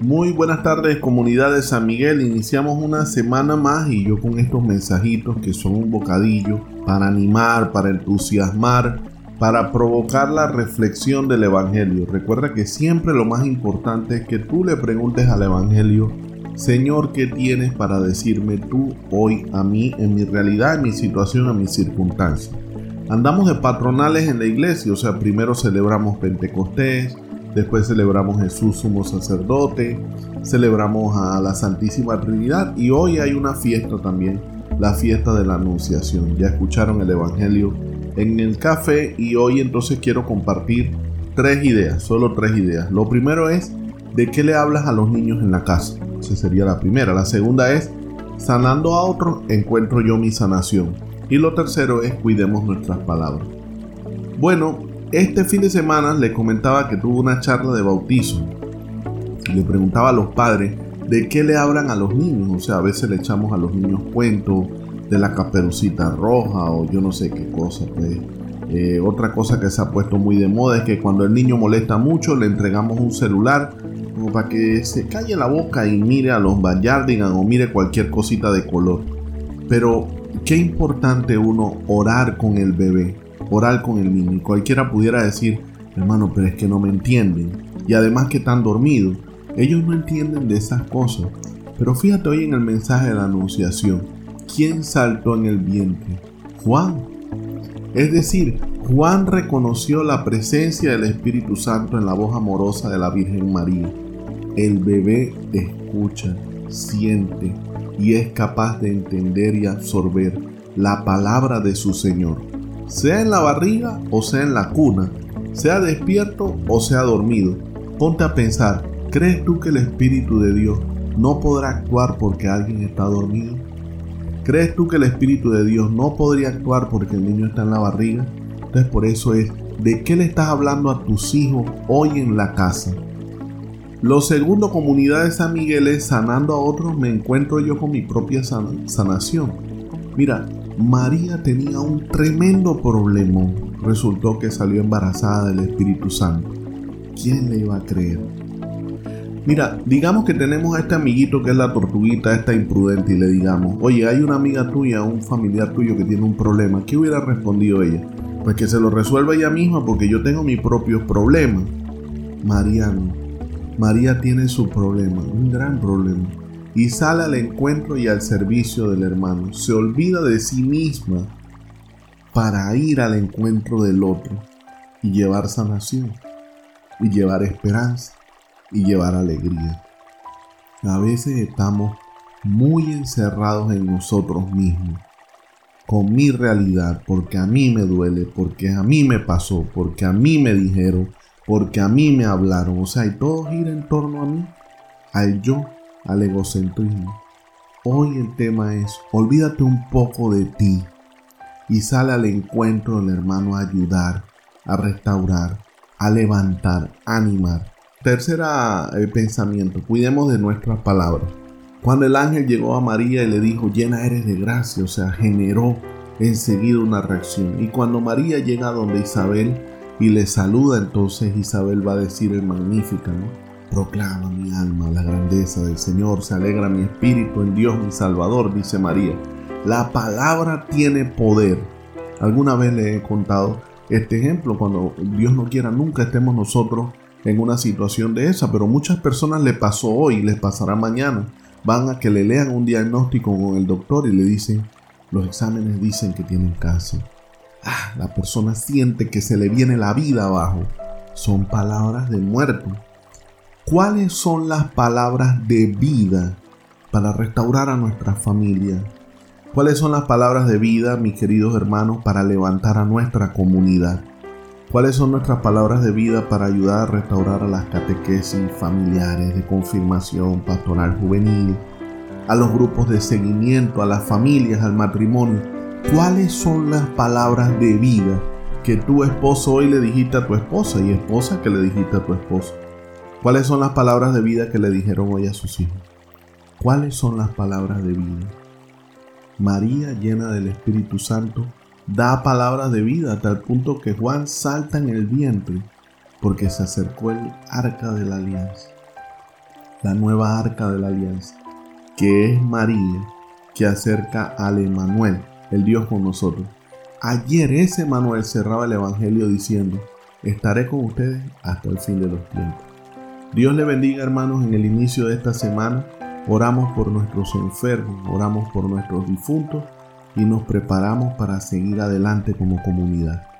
Muy buenas tardes comunidad de San Miguel, iniciamos una semana más y yo con estos mensajitos que son un bocadillo para animar, para entusiasmar, para provocar la reflexión del Evangelio. Recuerda que siempre lo más importante es que tú le preguntes al Evangelio, Señor, ¿qué tienes para decirme tú hoy a mí, en mi realidad, en mi situación, en mis circunstancias? Andamos de patronales en la iglesia, o sea, primero celebramos Pentecostés, Después celebramos Jesús sumo sacerdote, celebramos a la Santísima Trinidad y hoy hay una fiesta también, la fiesta de la Anunciación. Ya escucharon el Evangelio en el café y hoy entonces quiero compartir tres ideas, solo tres ideas. Lo primero es de qué le hablas a los niños en la casa. Esa sería la primera. La segunda es sanando a otros encuentro yo mi sanación. Y lo tercero es cuidemos nuestras palabras. Bueno, este fin de semana le comentaba que tuvo una charla de bautizo. Le preguntaba a los padres de qué le hablan a los niños. O sea, a veces le echamos a los niños cuentos de la caperucita roja o yo no sé qué cosa. Pues. Eh, otra cosa que se ha puesto muy de moda es que cuando el niño molesta mucho le entregamos un celular como para que se calle la boca y mire a los Bayardigan o mire cualquier cosita de color. Pero qué importante uno orar con el bebé orar con el niño. Y cualquiera pudiera decir, hermano, pero es que no me entienden. Y además que están dormidos. Ellos no entienden de esas cosas. Pero fíjate hoy en el mensaje de la Anunciación. ¿Quién saltó en el vientre? Juan. Es decir, Juan reconoció la presencia del Espíritu Santo en la voz amorosa de la Virgen María. El bebé escucha, siente y es capaz de entender y absorber la palabra de su Señor sea en la barriga o sea en la cuna, sea despierto o sea dormido. Ponte a pensar, ¿crees tú que el Espíritu de Dios no podrá actuar porque alguien está dormido? ¿Crees tú que el Espíritu de Dios no podría actuar porque el niño está en la barriga? Entonces por eso es, ¿de qué le estás hablando a tus hijos hoy en la casa? Lo segundo, comunidad de San Miguel es sanando a otros, me encuentro yo con mi propia sanación. Mira, María tenía un tremendo problema. Resultó que salió embarazada del Espíritu Santo. ¿Quién le iba a creer? Mira, digamos que tenemos a este amiguito que es la tortuguita, esta imprudente, y le digamos, oye, hay una amiga tuya, un familiar tuyo que tiene un problema. ¿Qué hubiera respondido ella? Pues que se lo resuelva ella misma porque yo tengo mis propios problemas. María no. María tiene su problema, un gran problema y sale al encuentro y al servicio del hermano. Se olvida de sí misma para ir al encuentro del otro y llevar sanación y llevar esperanza y llevar alegría. A veces estamos muy encerrados en nosotros mismos, con mi realidad, porque a mí me duele, porque a mí me pasó, porque a mí me dijeron, porque a mí me hablaron. O sea, y todo gira en torno a mí, al yo al egocentrismo. Hoy el tema es, olvídate un poco de ti y sale al encuentro del hermano a ayudar, a restaurar, a levantar, a animar. Tercera el eh, pensamiento, cuidemos de nuestras palabras. Cuando el ángel llegó a María y le dijo, llena eres de gracia, o sea, generó enseguida una reacción. Y cuando María llega donde Isabel y le saluda, entonces Isabel va a decir el magnífica, ¿no? Proclama mi alma la grandeza del Señor, se alegra mi espíritu en Dios mi Salvador, dice María. La palabra tiene poder. Alguna vez le he contado este ejemplo, cuando Dios no quiera nunca estemos nosotros en una situación de esa, pero muchas personas le pasó hoy, les pasará mañana. Van a que le lean un diagnóstico con el doctor y le dicen, los exámenes dicen que tienen cáncer. Ah, la persona siente que se le viene la vida abajo. Son palabras de muerte. ¿Cuáles son las palabras de vida para restaurar a nuestra familia? ¿Cuáles son las palabras de vida, mis queridos hermanos, para levantar a nuestra comunidad? ¿Cuáles son nuestras palabras de vida para ayudar a restaurar a las catequesis familiares de confirmación pastoral juvenil, a los grupos de seguimiento, a las familias, al matrimonio? ¿Cuáles son las palabras de vida que tu esposo hoy le dijiste a tu esposa y esposa que le dijiste a tu esposo? ¿Cuáles son las palabras de vida que le dijeron hoy a sus hijos? ¿Cuáles son las palabras de vida? María, llena del Espíritu Santo, da palabras de vida hasta el punto que Juan salta en el vientre porque se acercó el arca de la alianza. la nueva arca de la alianza, que es María, que acerca al Emanuel, el Dios con nosotros. Ayer ese Emanuel cerraba el Evangelio diciendo, estaré con ustedes hasta el fin de los tiempos. Dios le bendiga hermanos en el inicio de esta semana. Oramos por nuestros enfermos, oramos por nuestros difuntos y nos preparamos para seguir adelante como comunidad.